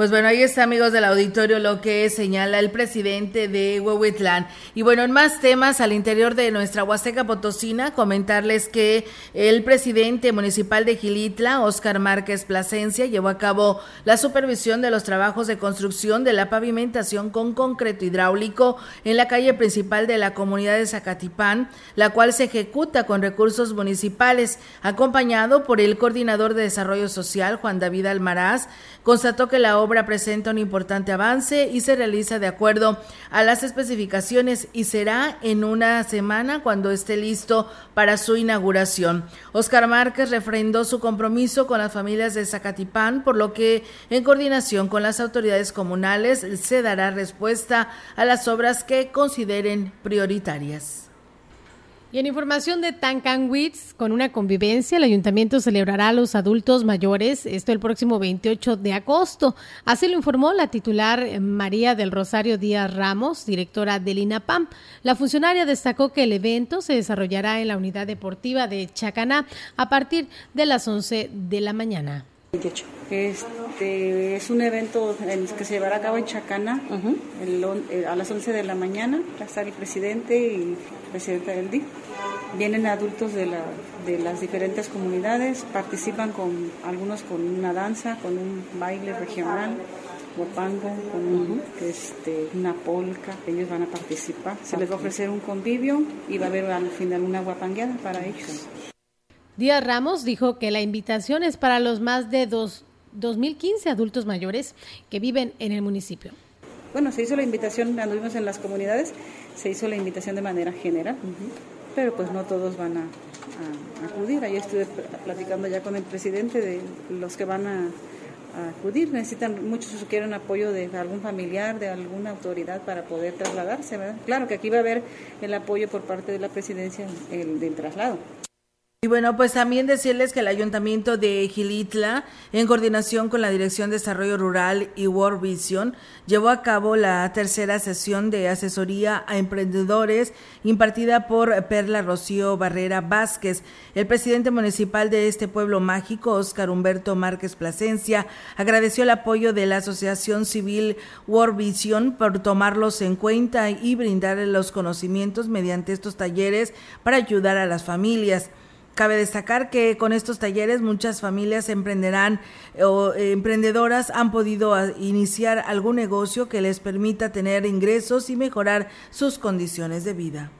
Pues bueno, ahí está, amigos del auditorio, lo que señala el presidente de Huehuetlán. Y bueno, en más temas al interior de nuestra Huasteca Potosina, comentarles que el presidente municipal de Gilitla, Oscar Márquez Plasencia, llevó a cabo la supervisión de los trabajos de construcción de la pavimentación con concreto hidráulico en la calle principal de la comunidad de Zacatipán, la cual se ejecuta con recursos municipales, acompañado por el coordinador de desarrollo social, Juan David Almaraz, constató que la obra presenta un importante avance y se realiza de acuerdo a las especificaciones y será en una semana cuando esté listo para su inauguración. Oscar Márquez refrendó su compromiso con las familias de Zacatipán, por lo que en coordinación con las autoridades comunales se dará respuesta a las obras que consideren prioritarias. Y en información de Tancanwitz, con una convivencia, el ayuntamiento celebrará a los adultos mayores, esto el próximo 28 de agosto. Así lo informó la titular María del Rosario Díaz Ramos, directora del INAPAM. La funcionaria destacó que el evento se desarrollará en la unidad deportiva de Chacaná a partir de las 11 de la mañana. Este es un evento que se llevará a cabo en Chacana eh, a las 11 de la mañana. Va a estar el presidente y presidenta del DIF. Vienen adultos de, la, de las diferentes comunidades, participan con algunos con una danza, con un baile regional, guapango, con este, una polca, ellos van a participar. Se les va a ofrecer un convivio y va a haber al final una guapangueada para ellos. Díaz Ramos dijo que la invitación es para los más de dos, 2.015 adultos mayores que viven en el municipio. Bueno, se hizo la invitación, anduvimos en las comunidades, se hizo la invitación de manera general, pero pues no todos van a, acudir. Ahí estuve platicando ya con el presidente de los que van a, acudir. Necesitan, muchos quieren apoyo de algún familiar, de alguna autoridad para poder trasladarse, ¿verdad? Claro que aquí va a haber el apoyo por parte de la presidencia el, del traslado. Y bueno, pues también decirles que el Ayuntamiento de Gilitla, en coordinación con la Dirección de Desarrollo Rural y World Vision, llevó a cabo la tercera sesión de asesoría a emprendedores impartida por Perla Rocío Barrera Vázquez. El presidente municipal de este pueblo mágico, Óscar Humberto Márquez Plasencia, agradeció el apoyo de la Asociación Civil World Vision por tomarlos en cuenta y brindarles los conocimientos mediante estos talleres para ayudar a las familias. Cabe destacar que con estos talleres muchas familias emprenderán o eh, emprendedoras han podido ah, iniciar algún negocio que les permita tener ingresos y mejorar sus condiciones de vida.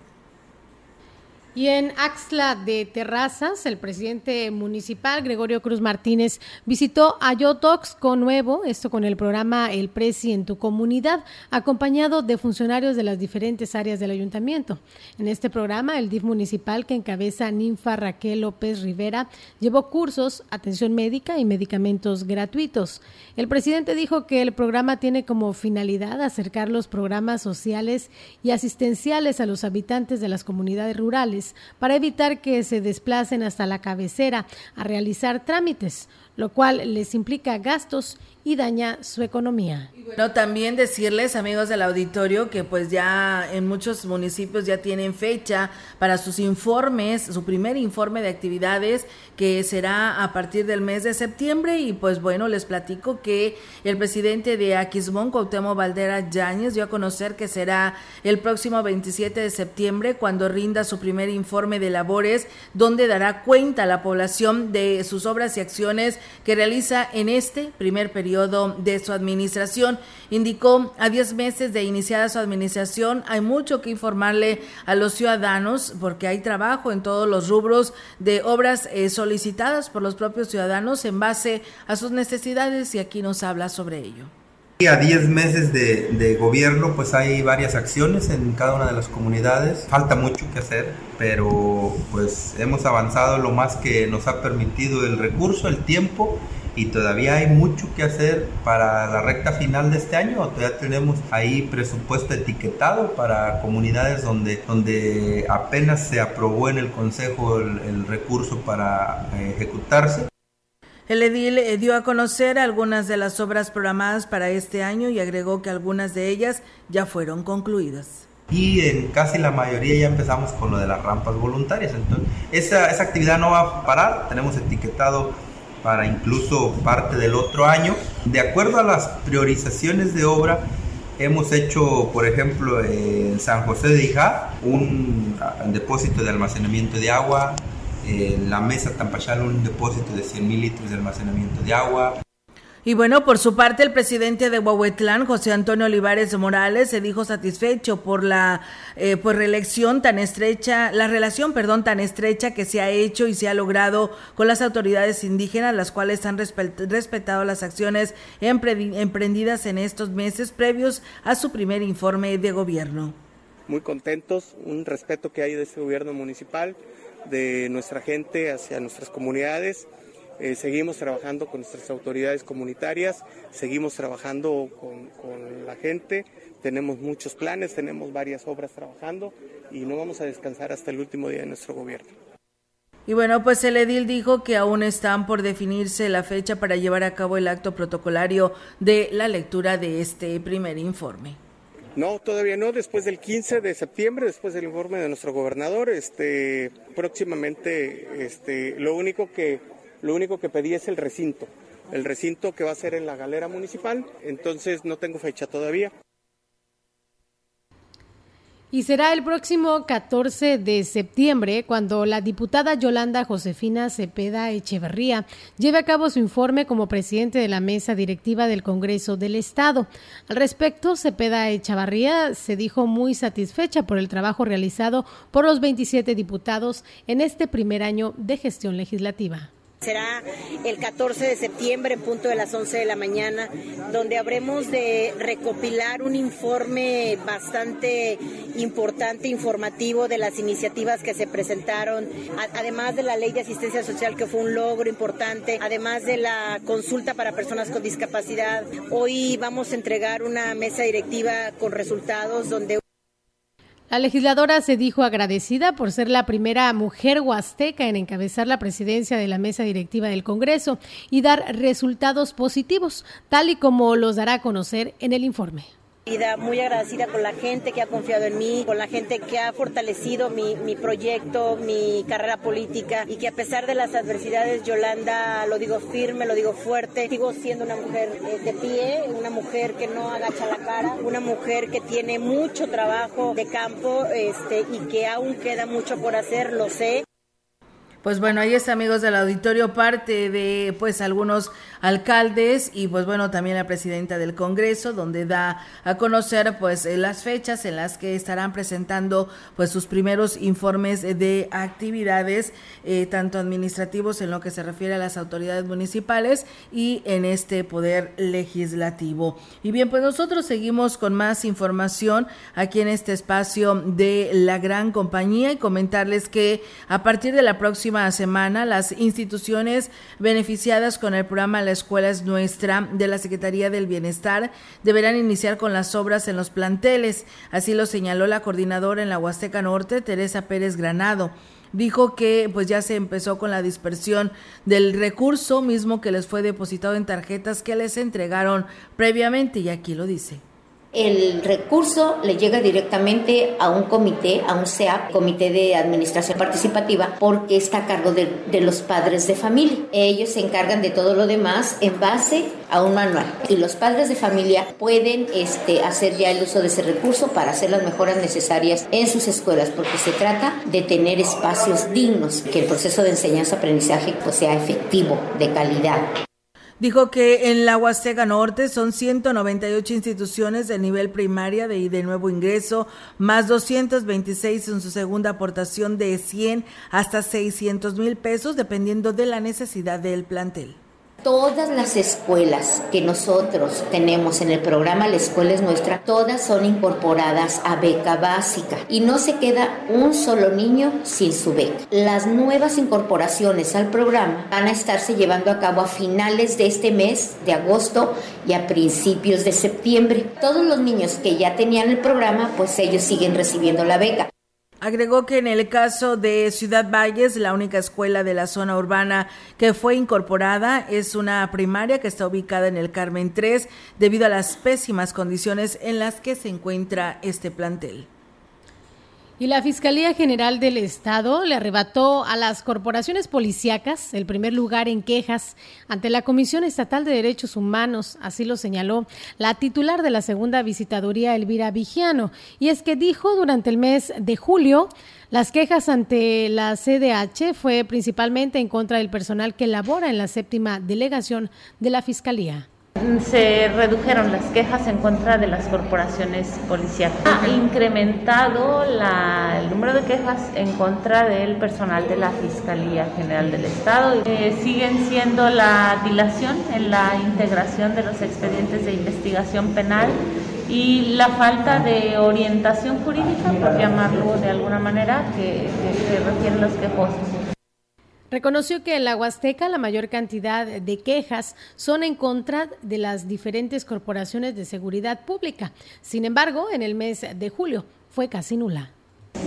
Y en Axla de Terrazas, el presidente municipal, Gregorio Cruz Martínez, visitó a Yotox con nuevo, esto con el programa El Presi en tu comunidad, acompañado de funcionarios de las diferentes áreas del ayuntamiento. En este programa, el DIF municipal que encabeza Ninfa Raquel López Rivera llevó cursos, atención médica y medicamentos gratuitos. El presidente dijo que el programa tiene como finalidad acercar los programas sociales y asistenciales a los habitantes de las comunidades rurales para evitar que se desplacen hasta la cabecera a realizar trámites, lo cual les implica gastos y daña su economía. Bueno, también decirles, amigos del auditorio, que pues ya en muchos municipios ya tienen fecha para sus informes, su primer informe de actividades que será a partir del mes de septiembre y pues bueno, les platico que el presidente de Aquismón, Cuauhtémoc Valdera Yáñez, dio a conocer que será el próximo 27 de septiembre cuando rinda su primer informe de labores donde dará cuenta a la población de sus obras y acciones que realiza en este primer periodo de su administración. Indicó, a 10 meses de iniciada su administración, hay mucho que informarle a los ciudadanos porque hay trabajo en todos los rubros de obras eh, solicitadas por los propios ciudadanos en base a sus necesidades y aquí nos habla sobre ello. A 10 meses de, de, gobierno, pues hay varias acciones en cada una de las comunidades. Falta mucho que hacer, pero pues hemos avanzado lo más que nos ha permitido el recurso, el tiempo y todavía hay mucho que hacer para la recta final de este año. Todavía tenemos ahí presupuesto etiquetado para comunidades donde, donde apenas se aprobó en el Consejo el, recurso para eh, ejecutarse. El edil eh, dio a conocer algunas de las obras programadas para este año y agregó que algunas de ellas ya fueron concluidas y en casi la mayoría ya empezamos con lo de las rampas voluntarias. Entonces, esa, esa actividad no va a parar, tenemos etiquetado para incluso parte del otro año. De acuerdo a las priorizaciones de obra, hemos hecho, por ejemplo, en San José de Ijá, un depósito de almacenamiento de agua, en la mesa Tampachal un depósito de 100 mil litros de almacenamiento de agua. Y bueno, por su parte, el presidente de Huahuetlán, José Antonio Olivares Morales, se dijo satisfecho por la eh, pues, reelección tan estrecha, la relación, perdón, tan estrecha que se ha hecho y se ha logrado con las autoridades indígenas, las cuales han respetado las acciones emprendidas en estos meses previos a su primer informe de gobierno. Muy contentos, un respeto que hay de este gobierno municipal, de nuestra gente hacia nuestras comunidades eh, seguimos trabajando con nuestras autoridades comunitarias, seguimos trabajando con, la gente, tenemos muchos planes, tenemos varias obras trabajando y no vamos a descansar hasta el último día de nuestro gobierno. Y bueno, pues el edil dijo que aún están por definirse la fecha para llevar a cabo el acto protocolario de la lectura de este primer informe. No, todavía no, después del 15 de septiembre, después del informe de nuestro gobernador, este próximamente este lo único que lo único que pedí es el recinto, el recinto que va a ser en la galera municipal, entonces no tengo fecha todavía. Y será el próximo 14 de septiembre cuando la diputada Yolanda Josefina Cepeda Echeverría lleve a cabo su informe como presidente de la mesa directiva del Congreso del Estado. Al respecto, Cepeda Echeverría se dijo muy satisfecha por el trabajo realizado por los 27 diputados en este primer año de gestión legislativa Será el 14 de septiembre en punto de las 11 de la mañana, donde habremos de recopilar un informe bastante importante, informativo de las iniciativas que se presentaron, además de la ley de asistencia social que fue un logro importante, además de la consulta para personas con discapacidad. Hoy vamos a entregar una mesa directiva con resultados donde la legisladora se dijo agradecida por ser la primera mujer huasteca en encabezar la presidencia de la mesa directiva del Congreso y dar resultados positivos, tal y como los dará a conocer en el informe muy agradecida con la gente que ha confiado en mí, con la gente que ha fortalecido mi, mi, proyecto, mi carrera política y que a pesar de las adversidades, Yolanda, lo digo firme, lo digo fuerte, sigo siendo una mujer eh, de pie, una mujer que no agacha la cara, una mujer que tiene mucho trabajo de campo este, y que aún queda mucho por hacer, lo sé. Pues bueno, ahí está, amigos del auditorio, parte de pues algunos alcaldes y pues bueno, también la presidenta del Congreso, donde da a conocer pues eh, las fechas en las que estarán presentando pues sus primeros informes de actividades, eh, tanto administrativos en lo que se refiere a las autoridades municipales y en este poder legislativo. Y bien, pues nosotros seguimos con más información aquí en este espacio de la gran compañía y comentarles que a partir de la próxima semana, las instituciones beneficiadas con el programa La Escuela es Nuestra de la Secretaría del Bienestar deberán iniciar con las obras en los planteles. Así lo señaló la coordinadora en la Huasteca Norte, Teresa Pérez Granado dijo que pues ya se empezó con la dispersión del recurso mismo que les fue depositado en tarjetas que les entregaron previamente y aquí lo dice el recurso le llega directamente a un comité, a un CEAP, Comité de Administración Participativa, porque está a cargo de, los padres de familia. Ellos se encargan de todo lo demás en base a un manual. Y los padres de familia pueden este, hacer ya el uso de ese recurso para hacer las mejoras necesarias en sus escuelas, porque se trata de tener espacios dignos, que el proceso de enseñanza-aprendizaje pues, sea efectivo, de calidad. Dijo que en la Huasteca Norte son 198 instituciones de nivel primaria de, de nuevo ingreso, más 226 en su segunda aportación de 100 hasta 600 mil pesos, dependiendo de la necesidad del plantel. Todas las escuelas que nosotros tenemos en el programa La Escuela es Nuestra, todas son incorporadas a beca básica y no se queda un solo niño sin su beca. Las nuevas incorporaciones al programa van a estarse llevando a cabo a finales de este mes de agosto y a principios de septiembre. Todos los niños que ya tenían el programa, pues ellos siguen recibiendo la beca. Agregó que en el caso de Ciudad Valles, la única escuela de la zona urbana que fue incorporada es una primaria que está ubicada en el Carmen 3 debido a las pésimas condiciones en las que se encuentra este plantel. Y la Fiscalía General del Estado le arrebató a las corporaciones policíacas el primer lugar en quejas ante la Comisión Estatal de Derechos Humanos, así lo señaló la titular de la segunda visitaduría, Elvira Vigiano. Y es que dijo durante el mes de julio, las quejas ante la CDH fue principalmente en contra del personal que labora en la séptima delegación de la Fiscalía se redujeron las quejas en contra de las corporaciones policiales. Ha incrementado el número de quejas en contra del personal de la Fiscalía General del Estado. Eh, siguen siendo la dilación en la integración de los expedientes de investigación penal y la falta de orientación jurídica, por llamarlo de alguna manera, que, que, que refieren los quejosos. Reconoció que en la Huasteca la mayor cantidad de quejas son en contra de las diferentes corporaciones de seguridad pública. Sin embargo, en el mes de julio fue casi nula.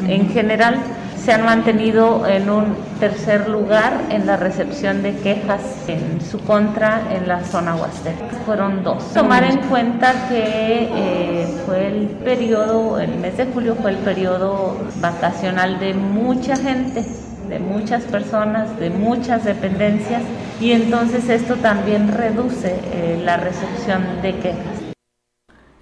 En general, se han mantenido en un tercer lugar en la recepción de quejas en su contra en la zona huasteca. Fueron dos. Tomar en cuenta que eh, fue el periodo, el mes de julio fue el periodo vacacional de mucha gente de muchas personas, de muchas dependencias y entonces esto también reduce eh, la recepción de quejas.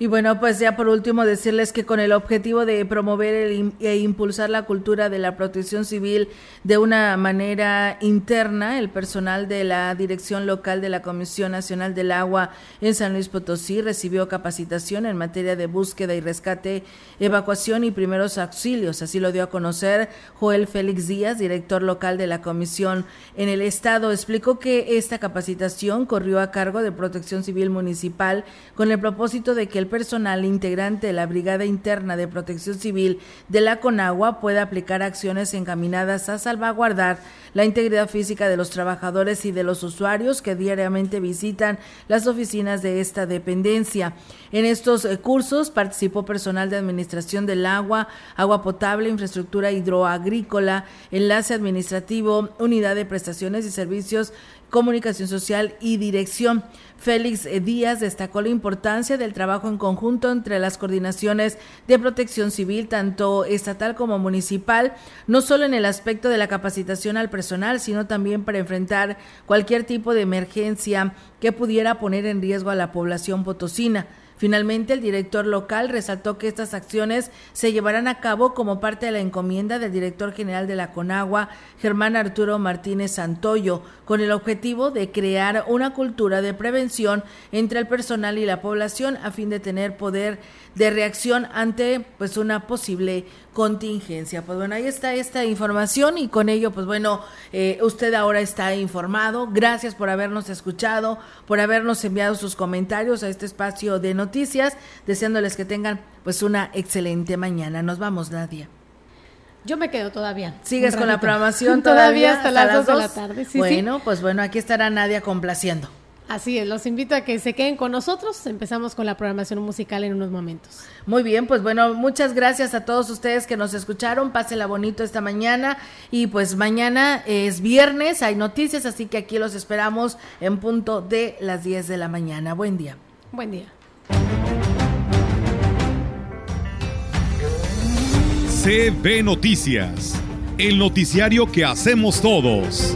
Y bueno, pues ya por último decirles que con el objetivo de promover e impulsar la cultura de la protección civil de una manera interna, el personal de la Dirección Local de la Comisión Nacional del Agua en San Luis Potosí recibió capacitación en materia de búsqueda y rescate, evacuación y primeros auxilios. Así lo dio a conocer Joel Félix Díaz, director local de la Comisión en el Estado. Explicó que esta capacitación corrió a cargo de Protección Civil Municipal con el propósito de que el personal integrante de la Brigada Interna de Protección Civil de la CONAGUA pueda aplicar acciones encaminadas a salvaguardar la integridad física de los trabajadores y de los usuarios que diariamente visitan las oficinas de esta dependencia. En estos eh, cursos participó personal de Administración del Agua, Agua Potable, Infraestructura Hidroagrícola, Enlace Administrativo, Unidad de Prestaciones y Servicios Comunicación Social y Dirección. Félix Díaz destacó la importancia del trabajo en conjunto entre las coordinaciones de protección civil, tanto estatal como municipal, no solo en el aspecto de la capacitación al personal, sino también para enfrentar cualquier tipo de emergencia que pudiera poner en riesgo a la población potosina. Finalmente, el director local resaltó que estas acciones se llevarán a cabo como parte de la encomienda del director general de la CONAGUA, Germán Arturo Martínez Santoyo, con el objetivo de crear una cultura de prevención entre el personal y la población a fin de tener poder de reacción ante pues una posible contingencia. Pues bueno, ahí está esta información y con ello, pues bueno, eh, usted ahora está informado. Gracias por habernos escuchado, por habernos enviado sus comentarios a este espacio de noticias, deseándoles que tengan pues una excelente mañana. Nos vamos, Nadia. Yo me quedo todavía. ¿Sigues con la programación todavía? hasta, las 2 de la tarde. bueno, pues bueno, aquí estará Nadia complaciendo. Así es, los invito a que se queden con nosotros. Empezamos con la programación musical en unos momentos. Muy bien, pues bueno, muchas gracias a todos ustedes que nos escucharon. Pásela bonito esta mañana. Y pues mañana es viernes, hay noticias, así que aquí los esperamos en punto de las 10 de la mañana. Buen día. Buen día. CB Noticias, el noticiario que hacemos todos.